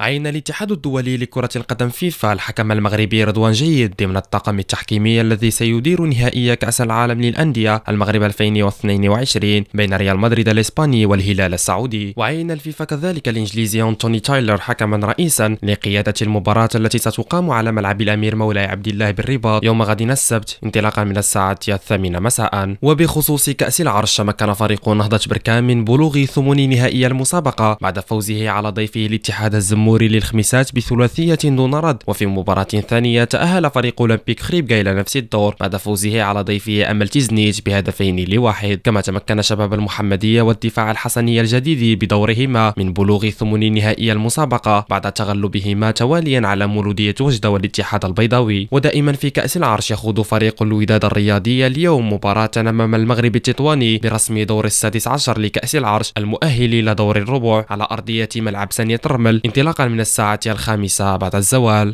عين الاتحاد الدولي لكرة القدم فيفا. الحكم المغربي رضوان جيد ضمن الطاقم التحكيمي الذي سيدير نهائي كأس العالم للأندية المغرب 2022 بين ريال مدريد الإسباني والهلال السعودي. وعين الفيفا كذلك الإنجليزي أنتوني تايلر حكما رئيسا لقيادة المباراة التي ستقام على ملعب الأمير مولاي عبد الله بالرباط يوم غد السبت انطلاقا من الساعة الثامنة مساء. وبخصوص كأس العرش تمكن فريق نهضة بركان من بلوغ ثمن نهائي المسابقة بعد فوزه على ضيفه الاتحاد الزموري للخميسات بثلاثية دون رد. وفي مباراة ثانية تأهل فريق أولمبيك خريبكا إلى نفس الدور. بعد فوزه على ضيفه أمل تيزنيت بهدفين لواحد. كما تمكن شباب المحمدية والدفاع الحسني الجديد بدورهما من بلوغ ثمن نهائي المسابقة. بعد تغلبهما تواليا على مولودية وجدة والاتحاد البيضاوي. ودائما في كأس العرش يخوض فريق الوداد الرياضي اليوم مباراة أمام المغرب التطواني برسم دور السادس عشر لكأس العرش المؤهل إلى دور الربع. على أرضية ملعب سانية الرمل انطلاقا من الساعة الخامسة بعد الزوال.